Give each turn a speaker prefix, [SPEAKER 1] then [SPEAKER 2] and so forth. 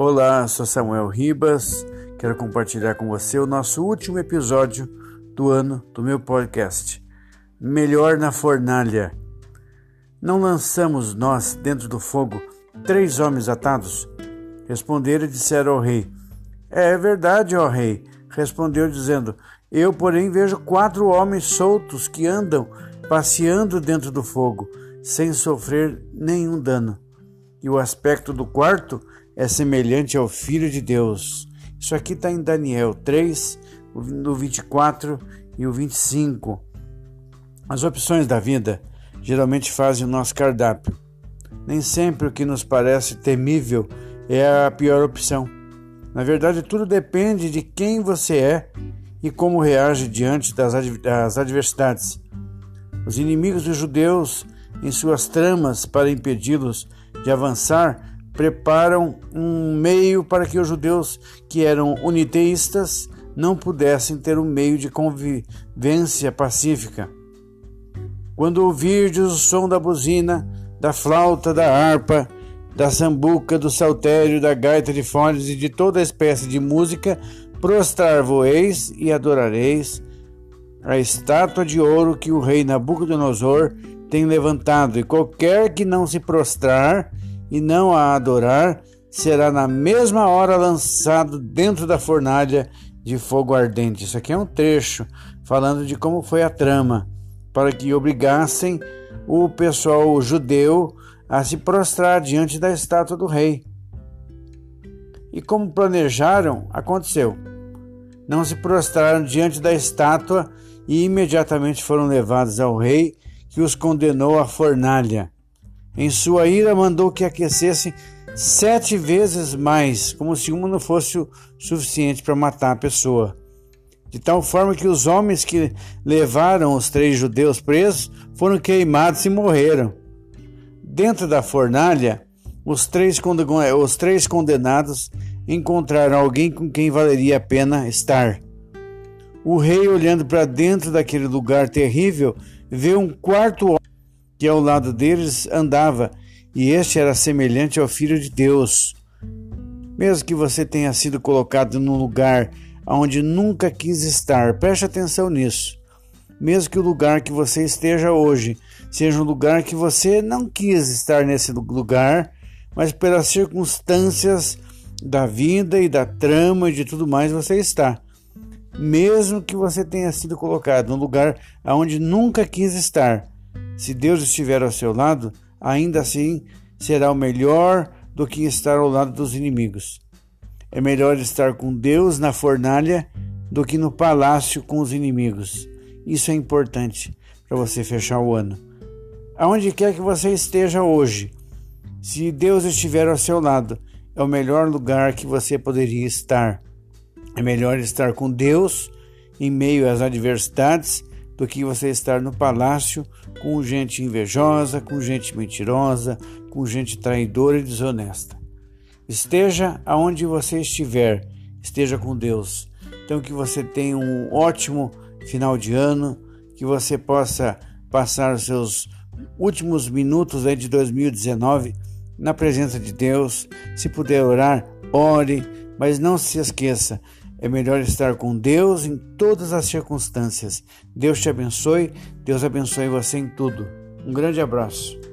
[SPEAKER 1] Olá, sou Samuel Ribas. Quero compartilhar com você o nosso último episódio do ano do meu podcast. Melhor na fornalha. Não lançamos nós dentro do fogo três homens atados? Responderam e disseram ao rei: É verdade, ó rei. Respondeu dizendo: Eu, porém, vejo quatro homens soltos que andam passeando dentro do fogo, sem sofrer nenhum dano. E o aspecto do quarto é semelhante ao Filho de Deus. Isso aqui está em Daniel 3, no 24 e o 25. As opções da vida geralmente fazem o nosso cardápio. Nem sempre o que nos parece temível é a pior opção. Na verdade, tudo depende de quem você é e como reage diante das adversidades. Os inimigos dos judeus, em suas tramas para impedi-los de avançar, preparam um meio para que os judeus que eram uniteístas não pudessem ter um meio de convivência pacífica. Quando ouvirdes o som da buzina, da flauta, da harpa, da sambuca, do saltério, da gaita de fones e de toda espécie de música, prostrar-vos-eis e adorareis a estátua de ouro que o rei Nabucodonosor tem levantado, e qualquer que não se prostrar e não a adorar, será na mesma hora lançado dentro da fornalha de fogo ardente. Isso aqui é um trecho falando de como foi a trama, para que obrigassem o pessoal judeu a se prostrar diante da estátua do rei. E como planejaram, aconteceu. Não se prostraram diante da estátua e imediatamente foram levados ao rei, que os condenou à fornalha. Em sua ira, mandou que aquecessem sete vezes mais, como se uma não fosse o suficiente para matar a pessoa. De tal forma que os homens que levaram os três judeus presos foram queimados e morreram. Dentro da fornalha, os três, os três condenados encontraram alguém com quem valeria a pena estar. O rei, olhando para dentro daquele lugar terrível, vê um quarto que ao lado deles andava, e este era semelhante ao Filho de Deus. Mesmo que você tenha sido colocado num lugar onde nunca quis estar, preste atenção nisso. Mesmo que o lugar que você esteja hoje seja um lugar que você não quis estar nesse lugar, mas pelas circunstâncias da vida e da trama e de tudo mais você está. Mesmo que você tenha sido colocado num lugar onde nunca quis estar, se Deus estiver ao seu lado, ainda assim será o melhor do que estar ao lado dos inimigos. É melhor estar com Deus na fornalha do que no palácio com os inimigos. Isso é importante para você fechar o ano. Aonde quer que você esteja hoje, se Deus estiver ao seu lado, é o melhor lugar que você poderia estar. É melhor estar com Deus em meio às adversidades do que você estar no palácio com gente invejosa, com gente mentirosa, com gente traidora e desonesta. Esteja aonde você estiver, esteja com Deus. Então que você tenha um ótimo final de ano, que você possa passar os seus últimos minutos aí de 2019 na presença de Deus. Se puder orar, ore, mas não se esqueça, é melhor estar com Deus em todas as circunstâncias. Deus te abençoe, Deus abençoe você em tudo. Um grande abraço.